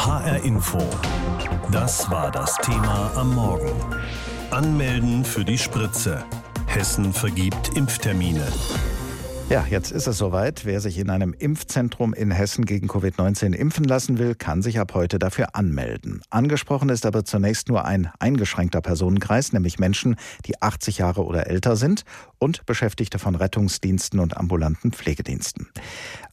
HR Info. Das war das Thema am Morgen. Anmelden für die Spritze. Hessen vergibt Impftermine. Ja, jetzt ist es soweit. Wer sich in einem Impfzentrum in Hessen gegen Covid-19 impfen lassen will, kann sich ab heute dafür anmelden. Angesprochen ist aber zunächst nur ein eingeschränkter Personenkreis, nämlich Menschen, die 80 Jahre oder älter sind und Beschäftigte von Rettungsdiensten und ambulanten Pflegediensten.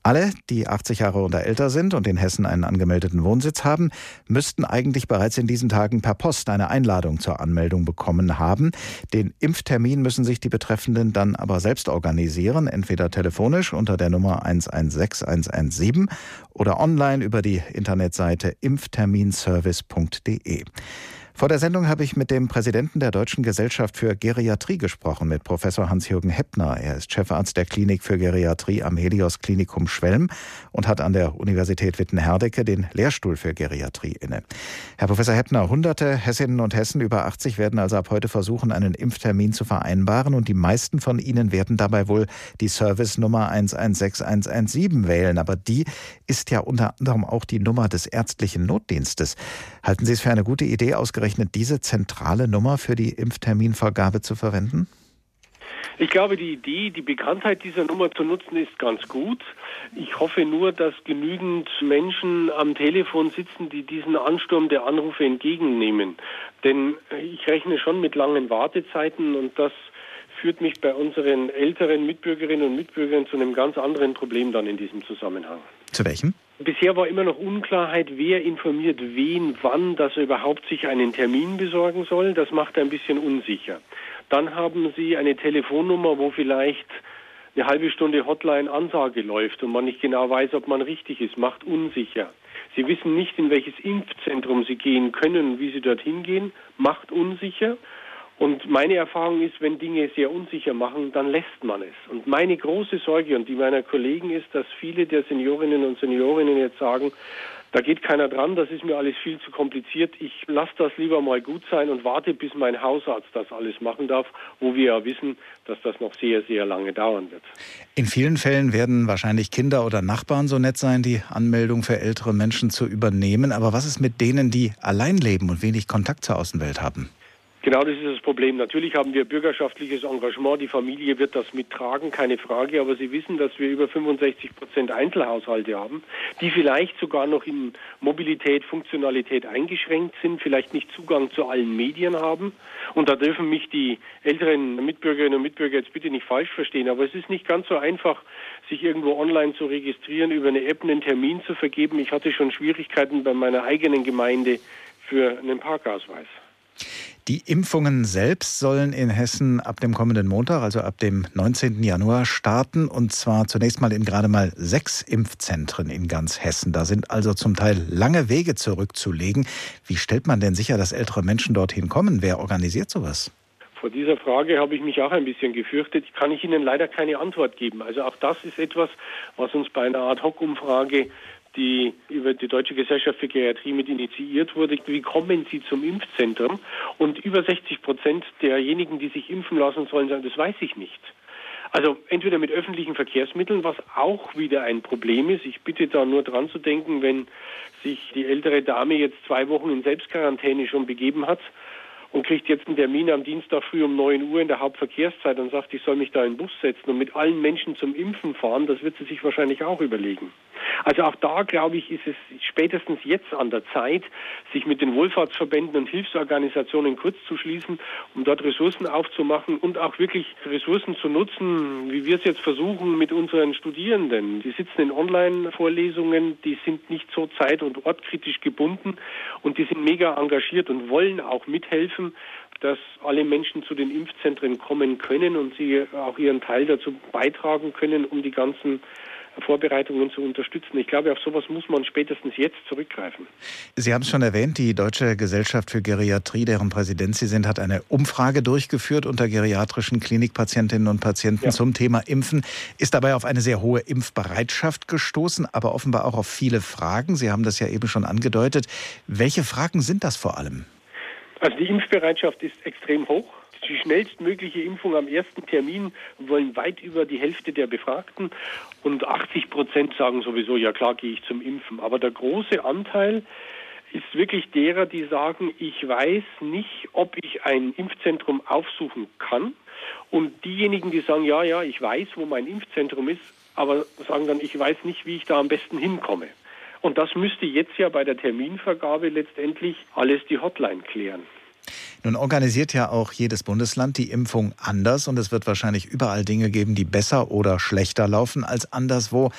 Alle, die 80 Jahre oder älter sind und in Hessen einen angemeldeten Wohnsitz haben, müssten eigentlich bereits in diesen Tagen per Post eine Einladung zur Anmeldung bekommen haben. Den Impftermin müssen sich die Betreffenden dann aber selbst organisieren, entweder telefonisch unter der Nummer 116 117 oder online über die Internetseite impfterminservice.de. Vor der Sendung habe ich mit dem Präsidenten der Deutschen Gesellschaft für Geriatrie gesprochen, mit Professor Hans-Jürgen Heppner. Er ist Chefarzt der Klinik für Geriatrie am Helios Klinikum Schwelm und hat an der Universität Witten-Herdecke den Lehrstuhl für Geriatrie inne. Herr Professor Heppner, hunderte Hessinnen und Hessen über 80 werden also ab heute versuchen, einen Impftermin zu vereinbaren und die meisten von ihnen werden dabei wohl die Service-Nummer 116117 wählen. Aber die ist ja unter anderem auch die Nummer des ärztlichen Notdienstes. Halten Sie es für eine gute Idee, ausgerechnet ausgerechnet diese zentrale Nummer für die Impfterminvergabe zu verwenden? Ich glaube, die Idee, die Bekanntheit dieser Nummer zu nutzen, ist ganz gut. Ich hoffe nur, dass genügend Menschen am Telefon sitzen, die diesen Ansturm der Anrufe entgegennehmen. Denn ich rechne schon mit langen Wartezeiten und das führt mich bei unseren älteren Mitbürgerinnen und Mitbürgern zu einem ganz anderen Problem dann in diesem Zusammenhang. Zu welchem? Bisher war immer noch Unklarheit, wer informiert wen, wann, dass er überhaupt sich einen Termin besorgen soll. Das macht ein bisschen unsicher. Dann haben Sie eine Telefonnummer, wo vielleicht eine halbe Stunde Hotline-Ansage läuft und man nicht genau weiß, ob man richtig ist, macht unsicher. Sie wissen nicht, in welches Impfzentrum Sie gehen können, wie Sie dorthin gehen, macht unsicher. Und meine Erfahrung ist, wenn Dinge sehr unsicher machen, dann lässt man es. Und meine große Sorge und die meiner Kollegen ist, dass viele der Seniorinnen und Seniorinnen jetzt sagen, da geht keiner dran, das ist mir alles viel zu kompliziert. Ich lasse das lieber mal gut sein und warte, bis mein Hausarzt das alles machen darf, wo wir ja wissen, dass das noch sehr, sehr lange dauern wird. In vielen Fällen werden wahrscheinlich Kinder oder Nachbarn so nett sein, die Anmeldung für ältere Menschen zu übernehmen. Aber was ist mit denen, die allein leben und wenig Kontakt zur Außenwelt haben? Genau das ist das Problem. Natürlich haben wir bürgerschaftliches Engagement. Die Familie wird das mittragen, keine Frage. Aber Sie wissen, dass wir über 65 Prozent Einzelhaushalte haben, die vielleicht sogar noch in Mobilität, Funktionalität eingeschränkt sind, vielleicht nicht Zugang zu allen Medien haben. Und da dürfen mich die älteren Mitbürgerinnen und Mitbürger jetzt bitte nicht falsch verstehen. Aber es ist nicht ganz so einfach, sich irgendwo online zu registrieren, über eine App einen Termin zu vergeben. Ich hatte schon Schwierigkeiten bei meiner eigenen Gemeinde für einen Parkausweis. Die Impfungen selbst sollen in Hessen ab dem kommenden Montag, also ab dem 19. Januar, starten. Und zwar zunächst mal in gerade mal sechs Impfzentren in ganz Hessen. Da sind also zum Teil lange Wege zurückzulegen. Wie stellt man denn sicher, dass ältere Menschen dorthin kommen? Wer organisiert sowas? Vor dieser Frage habe ich mich auch ein bisschen gefürchtet. Kann ich Ihnen leider keine Antwort geben. Also auch das ist etwas, was uns bei einer Ad-Hoc-Umfrage die über die Deutsche Gesellschaft für Geriatrie mit initiiert wurde. Wie kommen Sie zum Impfzentrum? Und über 60 Prozent derjenigen, die sich impfen lassen sollen, sagen, das weiß ich nicht. Also entweder mit öffentlichen Verkehrsmitteln, was auch wieder ein Problem ist. Ich bitte da nur dran zu denken, wenn sich die ältere Dame jetzt zwei Wochen in Selbstquarantäne schon begeben hat und kriegt jetzt einen Termin am Dienstag früh um 9 Uhr in der Hauptverkehrszeit und sagt, ich soll mich da in den Bus setzen und mit allen Menschen zum Impfen fahren, das wird sie sich wahrscheinlich auch überlegen. Also auch da, glaube ich, ist es spätestens jetzt an der Zeit, sich mit den Wohlfahrtsverbänden und Hilfsorganisationen kurz zu schließen, um dort Ressourcen aufzumachen und auch wirklich Ressourcen zu nutzen, wie wir es jetzt versuchen mit unseren Studierenden. Die sitzen in Online-Vorlesungen, die sind nicht so zeit- und ortkritisch gebunden und die sind mega engagiert und wollen auch mithelfen, dass alle Menschen zu den Impfzentren kommen können und sie auch ihren Teil dazu beitragen können, um die ganzen Vorbereitungen zu unterstützen. Ich glaube, auf sowas muss man spätestens jetzt zurückgreifen. Sie haben es schon erwähnt, die Deutsche Gesellschaft für Geriatrie, deren Präsident Sie sind, hat eine Umfrage durchgeführt unter geriatrischen Klinikpatientinnen und Patienten ja. zum Thema Impfen, ist dabei auf eine sehr hohe Impfbereitschaft gestoßen, aber offenbar auch auf viele Fragen. Sie haben das ja eben schon angedeutet. Welche Fragen sind das vor allem? Also die Impfbereitschaft ist extrem hoch. die schnellstmögliche Impfung am ersten Termin wollen weit über die Hälfte der Befragten und 80 Prozent sagen sowieso, ja klar gehe ich zum Impfen. Aber der große Anteil ist wirklich derer, die sagen, ich weiß nicht, ob ich ein Impfzentrum aufsuchen kann. Und diejenigen, die sagen, ja, ja, ich weiß, wo mein Impfzentrum ist, aber sagen dann, ich weiß nicht, wie ich da am besten hinkomme. Und das müsste jetzt ja bei der Terminvergabe letztendlich alles die Hotline klären. Nun organisiert ja auch jedes Bundesland die Impfung anders und es wird wahrscheinlich überall Dinge geben, die besser oder schlechter laufen als anderswo.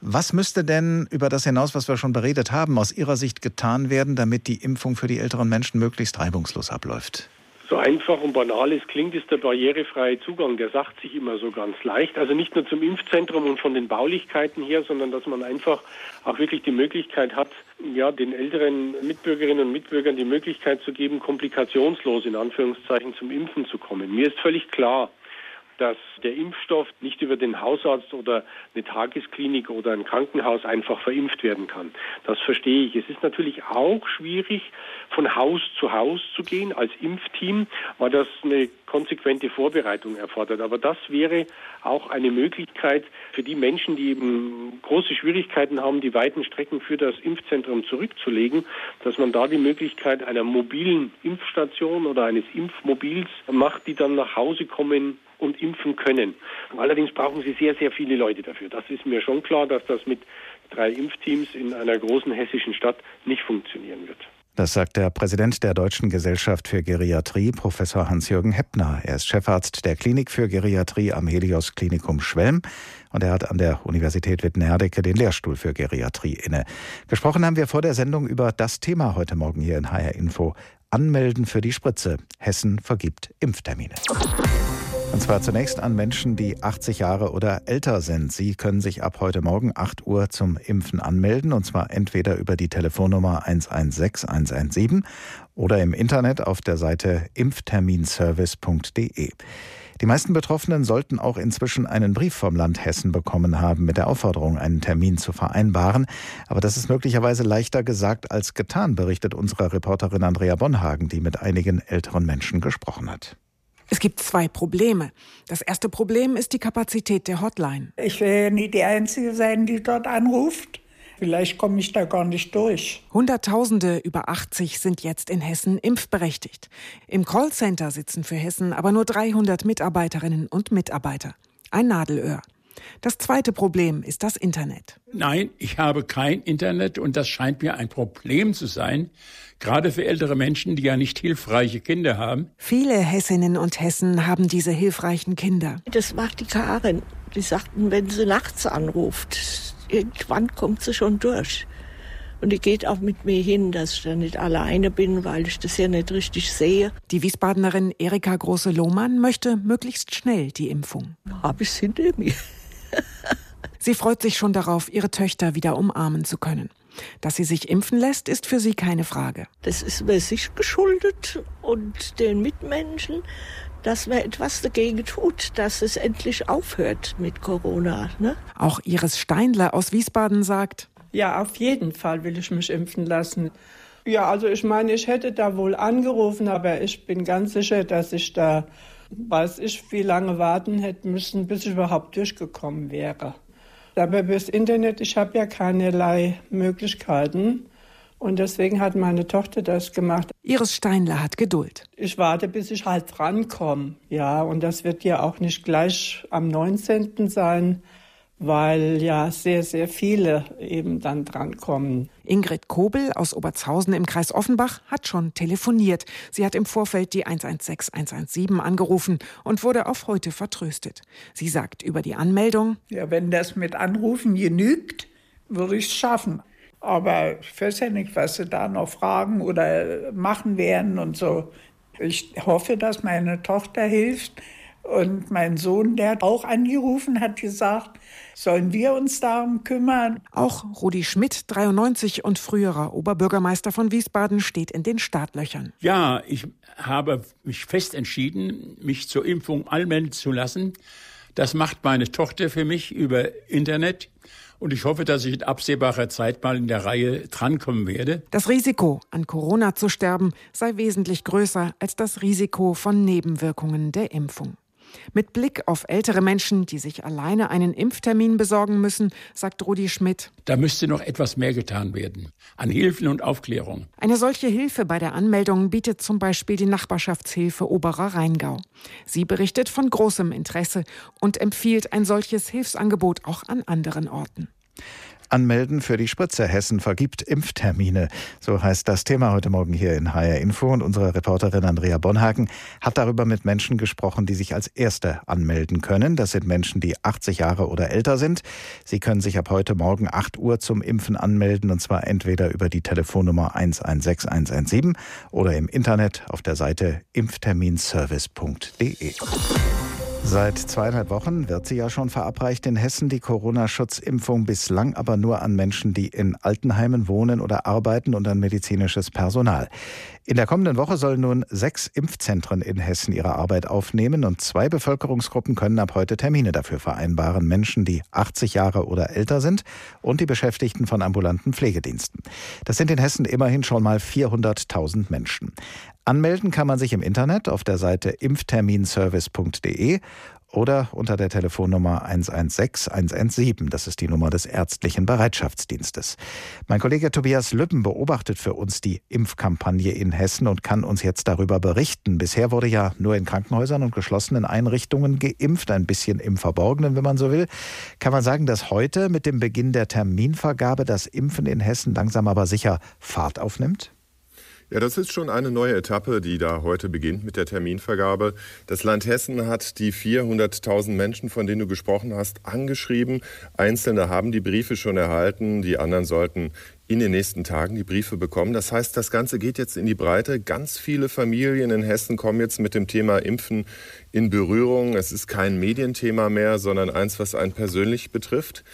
Was müsste denn über das hinaus, was wir schon beredet haben, aus Ihrer Sicht getan werden, damit die Impfung für die älteren Menschen möglichst reibungslos abläuft? So einfach und banal es klingt, ist der barrierefreie Zugang. Der sagt sich immer so ganz leicht. Also nicht nur zum Impfzentrum und von den Baulichkeiten her, sondern dass man einfach auch wirklich die Möglichkeit hat, ja, den älteren Mitbürgerinnen und Mitbürgern die Möglichkeit zu geben, komplikationslos in Anführungszeichen zum Impfen zu kommen. Mir ist völlig klar, dass der Impfstoff nicht über den Hausarzt oder eine Tagesklinik oder ein Krankenhaus einfach verimpft werden kann. Das verstehe ich. Es ist natürlich auch schwierig, von Haus zu Haus zu gehen als Impfteam, weil das eine konsequente Vorbereitung erfordert. Aber das wäre auch eine Möglichkeit für die Menschen, die eben große Schwierigkeiten haben, die weiten Strecken für das Impfzentrum zurückzulegen, dass man da die Möglichkeit einer mobilen Impfstation oder eines Impfmobils macht, die dann nach Hause kommen und impfen können. Allerdings brauchen sie sehr, sehr viele Leute dafür. Das ist mir schon klar, dass das mit drei Impfteams in einer großen hessischen Stadt nicht funktionieren wird. Das sagt der Präsident der Deutschen Gesellschaft für Geriatrie, Professor Hans-Jürgen Heppner. Er ist Chefarzt der Klinik für Geriatrie am Helios Klinikum Schwelm und er hat an der Universität Wittenherdecke den Lehrstuhl für Geriatrie inne. Gesprochen haben wir vor der Sendung über das Thema heute Morgen hier in HR Info. Anmelden für die Spritze. Hessen vergibt Impftermine. Und zwar zunächst an Menschen, die 80 Jahre oder älter sind. Sie können sich ab heute Morgen 8 Uhr zum Impfen anmelden. Und zwar entweder über die Telefonnummer 116 117 oder im Internet auf der Seite impfterminservice.de. Die meisten Betroffenen sollten auch inzwischen einen Brief vom Land Hessen bekommen haben mit der Aufforderung, einen Termin zu vereinbaren. Aber das ist möglicherweise leichter gesagt als getan, berichtet unsere Reporterin Andrea Bonhagen, die mit einigen älteren Menschen gesprochen hat. Es gibt zwei Probleme. Das erste Problem ist die Kapazität der Hotline. Ich will ja nie die Einzige sein, die dort anruft. Vielleicht komme ich da gar nicht durch. Hunderttausende über 80 sind jetzt in Hessen impfberechtigt. Im Callcenter sitzen für Hessen aber nur 300 Mitarbeiterinnen und Mitarbeiter. Ein Nadelöhr. Das zweite Problem ist das Internet. Nein, ich habe kein Internet und das scheint mir ein Problem zu sein, gerade für ältere Menschen, die ja nicht hilfreiche Kinder haben. Viele Hessinnen und Hessen haben diese hilfreichen Kinder. Das macht die Karin. Die sagten, wenn sie nachts anruft, irgendwann kommt sie schon durch. Und die geht auch mit mir hin, dass ich da nicht alleine bin, weil ich das ja nicht richtig sehe. Die Wiesbadenerin Erika Große-Lohmann möchte möglichst schnell die Impfung. Habe ich hinter mir. Sie freut sich schon darauf, ihre Töchter wieder umarmen zu können. Dass sie sich impfen lässt, ist für sie keine Frage. Das ist mir sich geschuldet und den Mitmenschen, dass man etwas dagegen tut, dass es endlich aufhört mit Corona. Ne? Auch Iris Steinler aus Wiesbaden sagt, ja, auf jeden Fall will ich mich impfen lassen. Ja, also ich meine, ich hätte da wohl angerufen, aber ich bin ganz sicher, dass ich da, weiß ich, wie lange warten hätte müssen, bis ich überhaupt durchgekommen wäre. Aber bis Internet, ich habe ja keinerlei Möglichkeiten. Und deswegen hat meine Tochter das gemacht. Iris Steinler hat Geduld. Ich warte, bis ich halt drankomme. Ja, und das wird ja auch nicht gleich am 19. sein weil ja sehr, sehr viele eben dann drankommen. Ingrid Kobel aus Oberzhausen im Kreis Offenbach hat schon telefoniert. Sie hat im Vorfeld die 116 117 angerufen und wurde auf heute vertröstet. Sie sagt über die Anmeldung: Ja, wenn das mit Anrufen genügt, würde ich es schaffen. Aber ich weiß ja nicht, was sie da noch fragen oder machen werden und so. Ich hoffe, dass meine Tochter hilft. Und mein Sohn, der hat auch angerufen, hat gesagt, sollen wir uns darum kümmern? Auch Rudi Schmidt, 93 und früherer Oberbürgermeister von Wiesbaden, steht in den Startlöchern. Ja, ich habe mich fest entschieden, mich zur Impfung anmelden zu lassen. Das macht meine Tochter für mich über Internet. Und ich hoffe, dass ich in absehbarer Zeit mal in der Reihe drankommen werde. Das Risiko, an Corona zu sterben, sei wesentlich größer als das Risiko von Nebenwirkungen der Impfung. Mit Blick auf ältere Menschen, die sich alleine einen Impftermin besorgen müssen, sagt Rudi Schmidt. Da müsste noch etwas mehr getan werden. An Hilfen und Aufklärung. Eine solche Hilfe bei der Anmeldung bietet zum Beispiel die Nachbarschaftshilfe Oberer Rheingau. Sie berichtet von großem Interesse und empfiehlt ein solches Hilfsangebot auch an anderen Orten. Anmelden für die Spritze. Hessen vergibt Impftermine. So heißt das Thema heute Morgen hier in HR Info. Und unsere Reporterin Andrea Bonhagen hat darüber mit Menschen gesprochen, die sich als Erste anmelden können. Das sind Menschen, die 80 Jahre oder älter sind. Sie können sich ab heute Morgen 8 Uhr zum Impfen anmelden. Und zwar entweder über die Telefonnummer 116117 oder im Internet auf der Seite impfterminservice.de. Seit zweieinhalb Wochen wird sie ja schon verabreicht in Hessen, die Corona-Schutzimpfung, bislang aber nur an Menschen, die in Altenheimen wohnen oder arbeiten und an medizinisches Personal. In der kommenden Woche sollen nun sechs Impfzentren in Hessen ihre Arbeit aufnehmen und zwei Bevölkerungsgruppen können ab heute Termine dafür vereinbaren. Menschen, die 80 Jahre oder älter sind und die Beschäftigten von ambulanten Pflegediensten. Das sind in Hessen immerhin schon mal 400.000 Menschen. Anmelden kann man sich im Internet auf der Seite impfterminservice.de oder unter der Telefonnummer 116 117. Das ist die Nummer des ärztlichen Bereitschaftsdienstes. Mein Kollege Tobias Lübben beobachtet für uns die Impfkampagne in Hessen und kann uns jetzt darüber berichten. Bisher wurde ja nur in Krankenhäusern und geschlossenen Einrichtungen geimpft, ein bisschen im Verborgenen, wenn man so will. Kann man sagen, dass heute mit dem Beginn der Terminvergabe das Impfen in Hessen langsam aber sicher Fahrt aufnimmt? Ja, das ist schon eine neue Etappe, die da heute beginnt mit der Terminvergabe. Das Land Hessen hat die 400.000 Menschen, von denen du gesprochen hast, angeschrieben. Einzelne haben die Briefe schon erhalten, die anderen sollten in den nächsten Tagen die Briefe bekommen. Das heißt, das Ganze geht jetzt in die Breite. Ganz viele Familien in Hessen kommen jetzt mit dem Thema Impfen in Berührung. Es ist kein Medienthema mehr, sondern eins, was einen persönlich betrifft.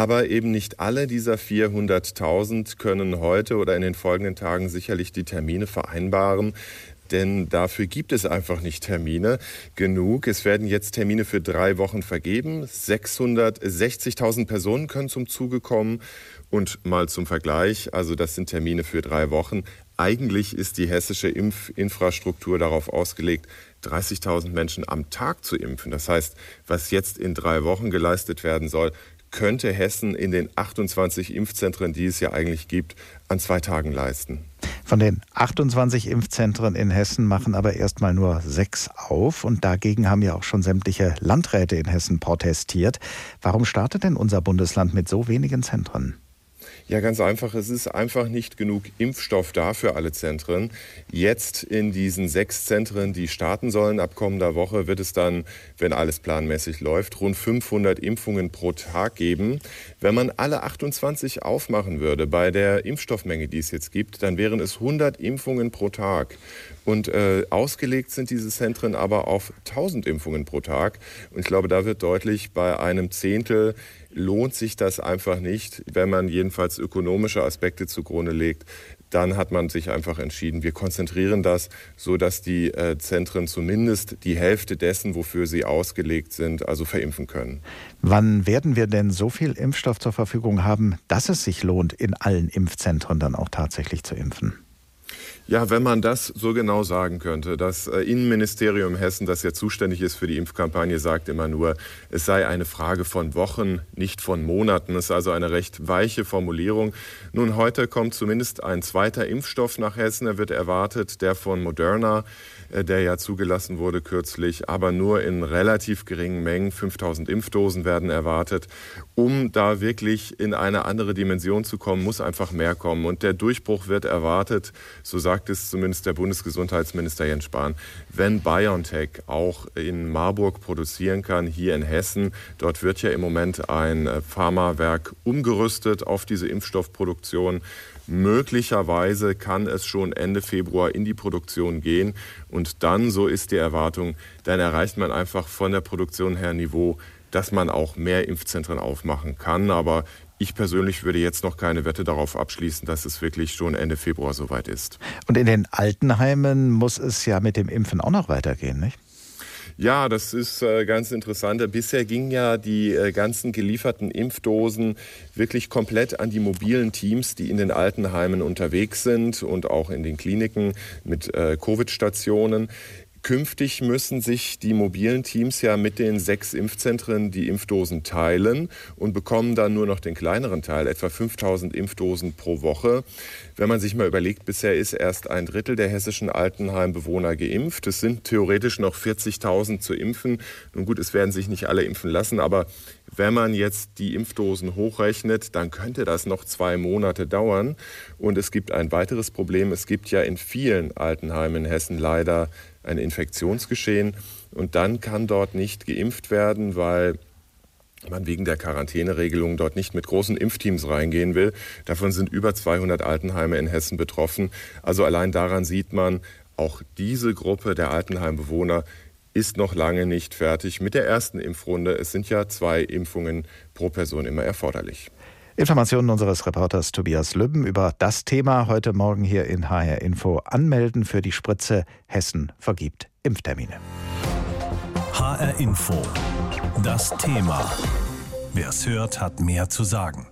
Aber eben nicht alle dieser 400.000 können heute oder in den folgenden Tagen sicherlich die Termine vereinbaren denn dafür gibt es einfach nicht Termine genug. Es werden jetzt Termine für drei Wochen vergeben. 660.000 Personen können zum Zuge kommen. Und mal zum Vergleich, also das sind Termine für drei Wochen. Eigentlich ist die hessische Impfinfrastruktur darauf ausgelegt, 30.000 Menschen am Tag zu impfen. Das heißt, was jetzt in drei Wochen geleistet werden soll, könnte Hessen in den 28 Impfzentren, die es ja eigentlich gibt, an zwei Tagen leisten. Von den 28 Impfzentren in Hessen machen aber erstmal nur sechs auf und dagegen haben ja auch schon sämtliche Landräte in Hessen protestiert. Warum startet denn unser Bundesland mit so wenigen Zentren? Ja, ganz einfach. Es ist einfach nicht genug Impfstoff da für alle Zentren. Jetzt in diesen sechs Zentren, die starten sollen ab kommender Woche, wird es dann, wenn alles planmäßig läuft, rund 500 Impfungen pro Tag geben. Wenn man alle 28 aufmachen würde bei der Impfstoffmenge, die es jetzt gibt, dann wären es 100 Impfungen pro Tag. Und äh, ausgelegt sind diese Zentren aber auf 1000 Impfungen pro Tag. Und ich glaube, da wird deutlich, bei einem Zehntel lohnt sich das einfach nicht, wenn man jedenfalls ökonomische Aspekte zugrunde legt. Dann hat man sich einfach entschieden, wir konzentrieren das, so dass die äh, Zentren zumindest die Hälfte dessen, wofür sie ausgelegt sind, also verimpfen können. Wann werden wir denn so viel Impfstoff zur Verfügung haben, dass es sich lohnt, in allen Impfzentren dann auch tatsächlich zu impfen? Ja, wenn man das so genau sagen könnte. Das äh, Innenministerium Hessen, das ja zuständig ist für die Impfkampagne, sagt immer nur, es sei eine Frage von Wochen, nicht von Monaten. Es ist also eine recht weiche Formulierung. Nun, heute kommt zumindest ein zweiter Impfstoff nach Hessen. Er wird erwartet, der von Moderna. Äh, der ja zugelassen wurde kürzlich, aber nur in relativ geringen Mengen. 5000 Impfdosen werden erwartet. Um da wirklich in eine andere Dimension zu kommen, muss einfach mehr kommen. Und der Durchbruch wird erwartet, so sagt es zumindest der Bundesgesundheitsminister Jens Spahn, wenn BioNTech auch in Marburg produzieren kann, hier in Hessen. Dort wird ja im Moment ein Pharmawerk umgerüstet auf diese Impfstoffproduktion. Möglicherweise kann es schon Ende Februar in die Produktion gehen und dann, so ist die Erwartung, dann erreicht man einfach von der Produktion her Niveau, dass man auch mehr Impfzentren aufmachen kann. Aber ich persönlich würde jetzt noch keine Wette darauf abschließen, dass es wirklich schon Ende Februar soweit ist. Und in den Altenheimen muss es ja mit dem Impfen auch noch weitergehen, nicht? Ja, das ist äh, ganz interessant. Bisher gingen ja die äh, ganzen gelieferten Impfdosen wirklich komplett an die mobilen Teams, die in den Altenheimen unterwegs sind und auch in den Kliniken mit äh, Covid-Stationen. Künftig müssen sich die mobilen Teams ja mit den sechs Impfzentren die Impfdosen teilen und bekommen dann nur noch den kleineren Teil, etwa 5000 Impfdosen pro Woche. Wenn man sich mal überlegt, bisher ist erst ein Drittel der hessischen Altenheimbewohner geimpft. Es sind theoretisch noch 40.000 zu impfen. Nun gut, es werden sich nicht alle impfen lassen, aber wenn man jetzt die Impfdosen hochrechnet, dann könnte das noch zwei Monate dauern. Und es gibt ein weiteres Problem. Es gibt ja in vielen Altenheimen in Hessen leider ein Infektionsgeschehen. Und dann kann dort nicht geimpft werden, weil man wegen der Quarantäneregelung dort nicht mit großen Impfteams reingehen will. Davon sind über 200 Altenheime in Hessen betroffen. Also allein daran sieht man, auch diese Gruppe der Altenheimbewohner ist noch lange nicht fertig mit der ersten Impfrunde. Es sind ja zwei Impfungen pro Person immer erforderlich. Informationen unseres Reporters Tobias Lübben über das Thema heute Morgen hier in HR Info. Anmelden für die Spritze Hessen vergibt Impftermine. HR Info. Das Thema. Wer es hört, hat mehr zu sagen.